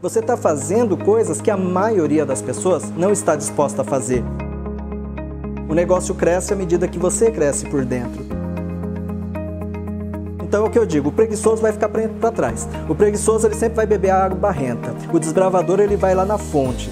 Você está fazendo coisas que a maioria das pessoas não está disposta a fazer. O negócio cresce à medida que você cresce por dentro. Então é o que eu digo, o preguiçoso vai ficar para trás. O preguiçoso ele sempre vai beber a água barrenta. O desbravador ele vai lá na fonte.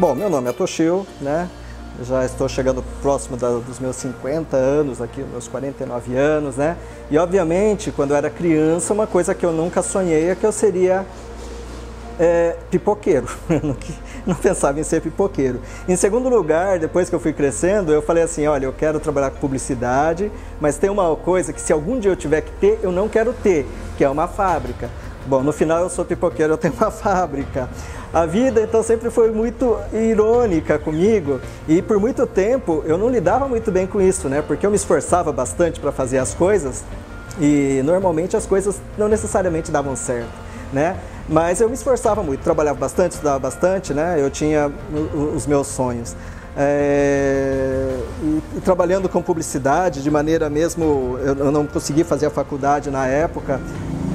Bom, meu nome é Toshio, né? Já estou chegando próximo da, dos meus 50 anos aqui, meus 49 anos, né? E obviamente, quando eu era criança, uma coisa que eu nunca sonhei é que eu seria é, pipoqueiro. não, não pensava em ser pipoqueiro. Em segundo lugar, depois que eu fui crescendo, eu falei assim, olha, eu quero trabalhar com publicidade, mas tem uma coisa que se algum dia eu tiver que ter, eu não quero ter, que é uma fábrica. Bom, no final eu sou pipoqueiro, eu tenho uma fábrica. A vida então sempre foi muito irônica comigo e por muito tempo eu não lidava muito bem com isso, né? Porque eu me esforçava bastante para fazer as coisas e normalmente as coisas não necessariamente davam certo, né? Mas eu me esforçava muito, trabalhava bastante, estudava bastante, né? Eu tinha os meus sonhos. É, e, e, trabalhando com publicidade de maneira mesmo, eu, eu não consegui fazer a faculdade na época,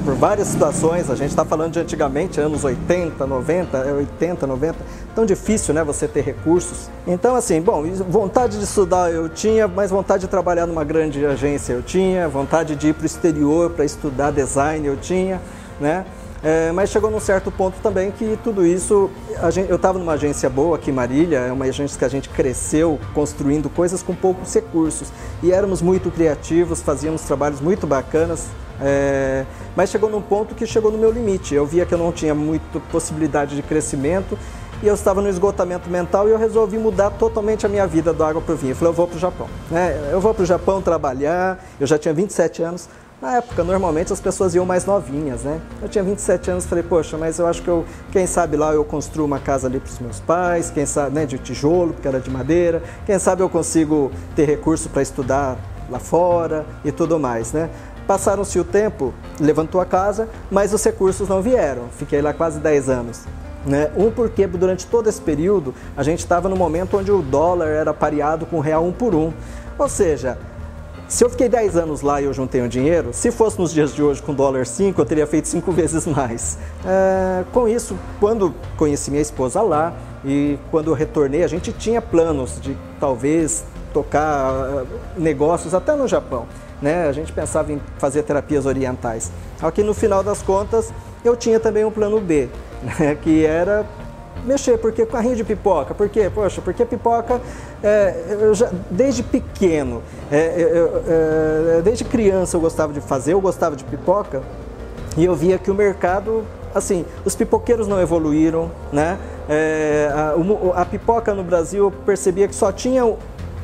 por várias situações, a gente está falando de antigamente, anos 80, 90, 80, 90, tão difícil, né, você ter recursos. Então, assim, bom, vontade de estudar eu tinha, mas vontade de trabalhar numa grande agência eu tinha, vontade de ir para o exterior para estudar design eu tinha, né, é, mas chegou num certo ponto também que tudo isso, gente, eu estava numa agência boa aqui em Marília, é uma agência que a gente cresceu construindo coisas com poucos recursos. E éramos muito criativos, fazíamos trabalhos muito bacanas, é, mas chegou num ponto que chegou no meu limite. Eu via que eu não tinha muita possibilidade de crescimento e eu estava no esgotamento mental e eu resolvi mudar totalmente a minha vida da água para o vinho. Eu falei, eu vou para o Japão. É, eu vou para o Japão trabalhar, eu já tinha 27 anos. Na época, normalmente as pessoas iam mais novinhas, né? Eu tinha 27 anos, falei, poxa, mas eu acho que eu, quem sabe lá eu construo uma casa ali para os meus pais, quem sabe, né, de tijolo, porque era de madeira, quem sabe eu consigo ter recurso para estudar lá fora e tudo mais, né? Passaram-se o tempo, levantou a casa, mas os recursos não vieram. Fiquei lá quase 10 anos. Né? Um porque durante todo esse período a gente estava no momento onde o dólar era pareado com o real um por um. Ou seja, se eu fiquei 10 anos lá e eu juntei um dinheiro, se fosse nos dias de hoje com dólar 5, eu teria feito 5 vezes mais. É, com isso, quando conheci minha esposa lá e quando eu retornei, a gente tinha planos de talvez tocar eh, negócios até no Japão né? A gente pensava em fazer terapias orientais. Aqui no final das contas, eu tinha também um plano B, né? que era mexer, porque carrinho de pipoca, por quê? Poxa, porque pipoca, é, eu já, desde pequeno, é, é, desde criança eu gostava de fazer, eu gostava de pipoca, e eu via que o mercado, assim, os pipoqueiros não evoluíram, né? É, a, a, pipoca no Brasil eu percebia que só tinha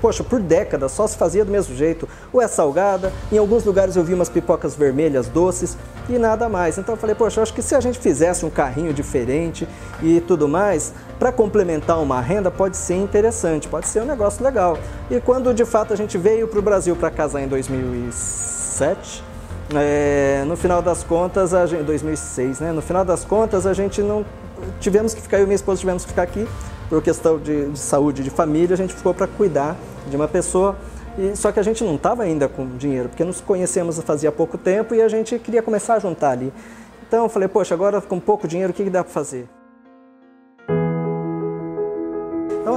poxa, por décadas só se fazia do mesmo jeito. Ou é salgada, em alguns lugares eu vi umas pipocas vermelhas, doces e nada mais. Então eu falei, poxa, eu acho que se a gente fizesse um carrinho diferente e tudo mais, para complementar uma renda pode ser interessante, pode ser um negócio legal. E quando de fato a gente veio para o Brasil para casar em 2007, é, no final das contas, a gente, 2006, né? No final das contas, a gente não tivemos que ficar, eu e minha esposa tivemos que ficar aqui por questão de, de saúde de família, a gente ficou para cuidar de uma pessoa. E, só que a gente não estava ainda com dinheiro, porque nos conhecemos fazia pouco tempo e a gente queria começar a juntar ali. Então eu falei, poxa, agora com pouco dinheiro, o que, que dá para fazer?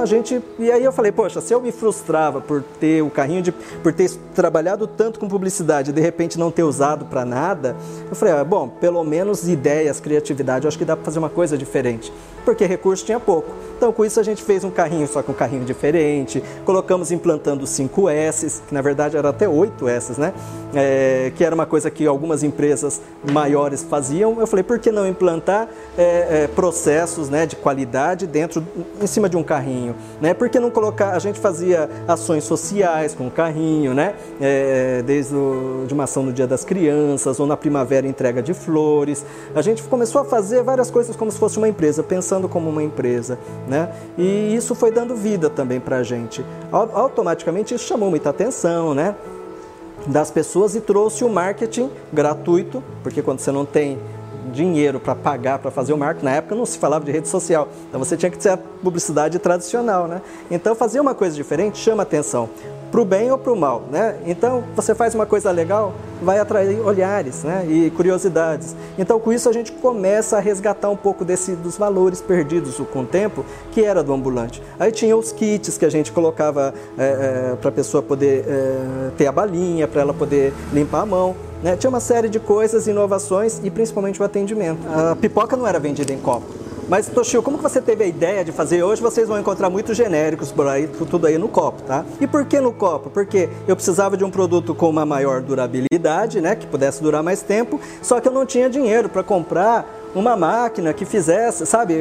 Gente. E aí eu falei, poxa, se eu me frustrava por ter o carrinho de. por ter trabalhado tanto com publicidade e de repente não ter usado para nada, eu falei, ah, bom, pelo menos ideias, criatividade, eu acho que dá para fazer uma coisa diferente. Porque recurso tinha pouco. Então com isso a gente fez um carrinho, só com um carrinho diferente, colocamos implantando 5 S, que na verdade era até 8 S, né? É, que era uma coisa que algumas empresas maiores faziam. Eu falei, por que não implantar é, é, processos né, de qualidade dentro, em cima de um carrinho? Né? Por que não colocar? A gente fazia ações sociais com o carrinho, né? É, desde o, de uma ação no Dia das Crianças ou na primavera entrega de flores. A gente começou a fazer várias coisas como se fosse uma empresa, pensando como uma empresa, né? E isso foi dando vida também para a gente. Automaticamente isso chamou muita atenção, né? das pessoas e trouxe o marketing gratuito, porque quando você não tem dinheiro para pagar para fazer o marketing. Na época não se falava de rede social, então você tinha que ter a publicidade tradicional, né? Então fazer uma coisa diferente chama atenção para o bem ou para o mal, né? Então você faz uma coisa legal, vai atrair olhares, né? E curiosidades. Então com isso a gente começa a resgatar um pouco desse dos valores perdidos com o tempo que era do ambulante. Aí tinha os kits que a gente colocava é, é, para a pessoa poder é, ter a balinha, para ela poder limpar a mão. Né? Tinha uma série de coisas, inovações e principalmente o atendimento. A pipoca não era vendida em copo. Mas, Toshio, como que você teve a ideia de fazer? Hoje vocês vão encontrar muitos genéricos por aí, tudo aí no copo, tá? E por que no copo? Porque eu precisava de um produto com uma maior durabilidade, né? Que pudesse durar mais tempo, só que eu não tinha dinheiro para comprar uma máquina que fizesse, sabe,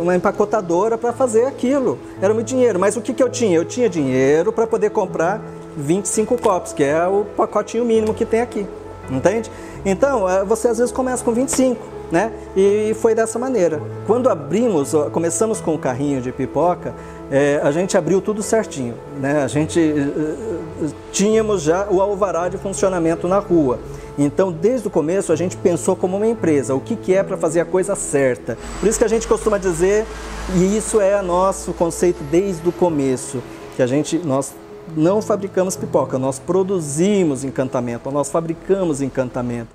uma empacotadora para fazer aquilo. Era muito dinheiro. Mas o que, que eu tinha? Eu tinha dinheiro para poder comprar 25 copos, que é o pacotinho mínimo que tem aqui. Entende? Então, eh, você às vezes começa com 25 né? E foi dessa maneira. Quando abrimos, começamos com o carrinho de pipoca, é, a gente abriu tudo certinho, né? A gente uh, tínhamos já o alvará de funcionamento na rua. Então, desde o começo, a gente pensou como uma empresa, o que, que é para fazer a coisa certa. Por isso que a gente costuma dizer, e isso é nosso conceito desde o começo, que a gente, nós não fabricamos pipoca, nós produzimos encantamento, nós fabricamos encantamento.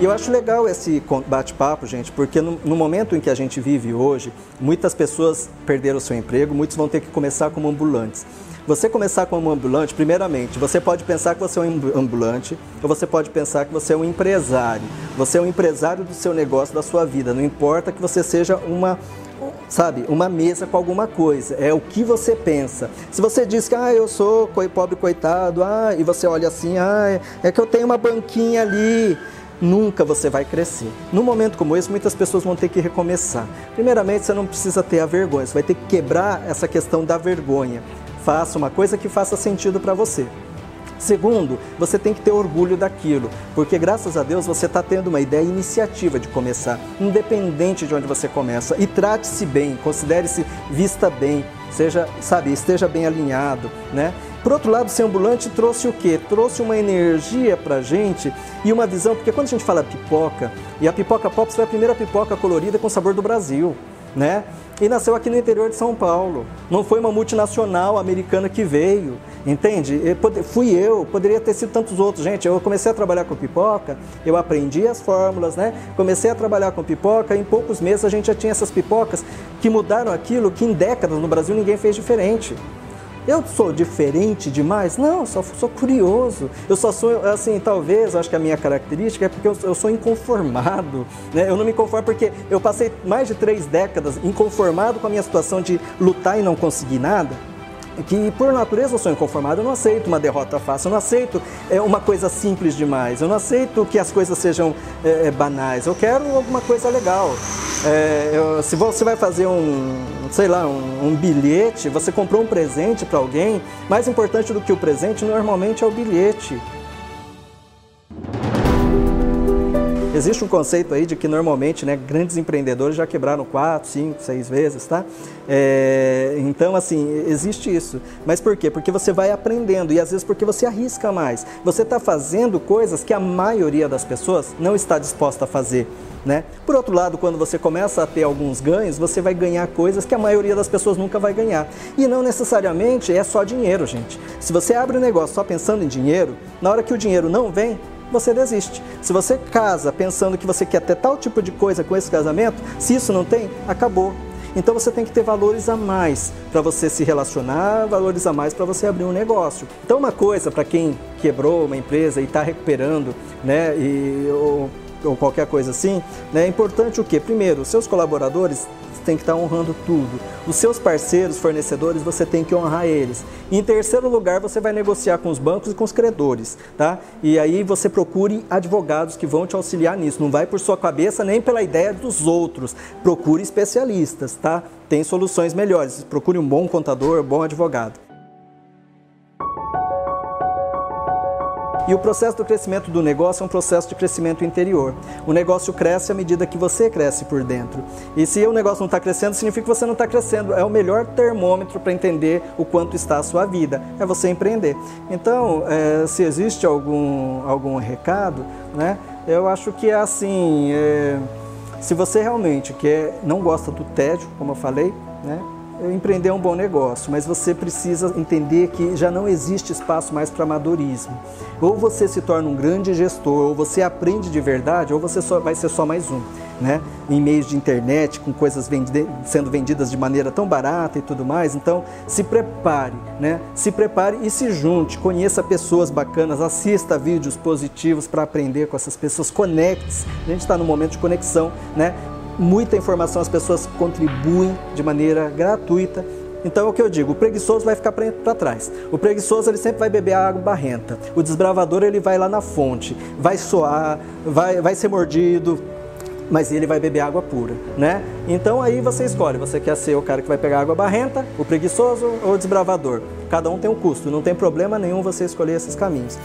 E eu acho legal esse bate-papo, gente, porque no, no, momento em que a gente vive hoje, muitas pessoas perderam o seu emprego, muitos vão ter que começar como ambulantes. Você começar como ambulante, primeiramente, você pode pensar que você é um ambulante, ou você pode pensar que você é um empresário. Você é um empresário do seu negócio, da sua vida. Não importa que você seja uma sabe, uma mesa com alguma coisa. É o que você pensa. Se você diz que ah, eu sou pobre coitado, ah, e você olha assim, ah, é que eu tenho uma banquinha ali, nunca você vai crescer. Num momento como esse, muitas pessoas vão ter que recomeçar. Primeiramente, você não precisa ter a vergonha, você vai ter que quebrar essa questão da vergonha. Faça uma coisa que faça sentido para você. Segundo, você tem que ter orgulho daquilo, porque graças a Deus você está tendo uma ideia iniciativa de começar, independente de onde você começa. E trate-se bem, considere-se vista bem, seja, sabe, esteja bem alinhado, né? Por outro lado, ser ambulante trouxe o quê? Trouxe uma energia pra gente e uma visão, porque quando a gente fala pipoca, e a pipoca Pops foi a primeira pipoca colorida com sabor do Brasil, né? E nasceu aqui no interior de São Paulo. Não foi uma multinacional americana que veio, entende? Eu, fui eu, poderia ter sido tantos outros. Gente, eu comecei a trabalhar com pipoca, eu aprendi as fórmulas, né? Comecei a trabalhar com pipoca, em poucos meses a gente já tinha essas pipocas que mudaram aquilo que em décadas no Brasil ninguém fez diferente. Eu sou diferente demais? Não, só sou curioso. Eu só sou, assim, talvez, acho que a minha característica é porque eu, eu sou inconformado. Né? Eu não me conformo porque eu passei mais de três décadas inconformado com a minha situação de lutar e não conseguir nada que por natureza eu sou inconformado, eu não aceito uma derrota fácil, eu não aceito é, uma coisa simples demais, eu não aceito que as coisas sejam é, é banais, eu quero alguma coisa legal. É, eu, se você vai fazer um, sei lá, um, um bilhete, você comprou um presente para alguém, mais importante do que o presente normalmente é o bilhete. Existe um conceito aí de que normalmente né, grandes empreendedores já quebraram quatro, cinco, seis vezes, tá? É, então, assim, existe isso. Mas por quê? Porque você vai aprendendo e às vezes porque você arrisca mais. Você está fazendo coisas que a maioria das pessoas não está disposta a fazer. Né? Por outro lado, quando você começa a ter alguns ganhos, você vai ganhar coisas que a maioria das pessoas nunca vai ganhar. E não necessariamente é só dinheiro, gente. Se você abre um negócio só pensando em dinheiro, na hora que o dinheiro não vem, você desiste. Se você casa pensando que você quer ter tal tipo de coisa com esse casamento, se isso não tem, acabou. Então você tem que ter valores a mais para você se relacionar, valores a mais para você abrir um negócio. Então uma coisa para quem quebrou uma empresa e está recuperando, né, e, ou, ou, qualquer coisa assim, né, é importante o quê? Primeiro, seus colaboradores tem que estar honrando tudo. Os seus parceiros, fornecedores, você tem que honrar eles. em terceiro lugar, você vai negociar com os bancos e com os credores, tá? E aí você procure advogados que vão te auxiliar nisso. Não vai por sua cabeça nem pela ideia dos outros. Procure especialistas, tá? Tem soluções melhores. Procure um bom contador, um bom advogado. E o processo do crescimento do negócio é um processo de crescimento interior. O negócio cresce à medida que você cresce por dentro. E se o negócio não está crescendo, significa que você não está crescendo. É o melhor termômetro para entender o quanto está a sua vida. É você empreender. Então, é, se existe algum, algum recado, né, eu acho que é assim. É, se você realmente quer, não gosta do tédio, como eu falei, né, empreender é um bom negócio, mas você precisa entender que já não existe espaço mais para amadorismo. Ou você se torna um grande gestor, ou você aprende de verdade, ou você só, vai ser só mais um. Né? Em meios de internet, com coisas vendi sendo vendidas de maneira tão barata e tudo mais. Então, se prepare, né? Se prepare e se junte, conheça pessoas bacanas, assista vídeos positivos para aprender com essas pessoas, conecte-se. A gente está no momento de conexão, né? Muita informação, as pessoas contribuem de maneira gratuita. Então é o que eu digo, o preguiçoso vai ficar para trás. O preguiçoso ele sempre vai beber água barrenta. O desbravador ele vai lá na fonte, vai soar, vai, vai ser mordido, mas ele vai beber água pura, né? Então aí você escolhe, você quer ser o cara que vai pegar água barrenta, o preguiçoso ou o desbravador. Cada um tem um custo, não tem problema nenhum você escolher esses caminhos.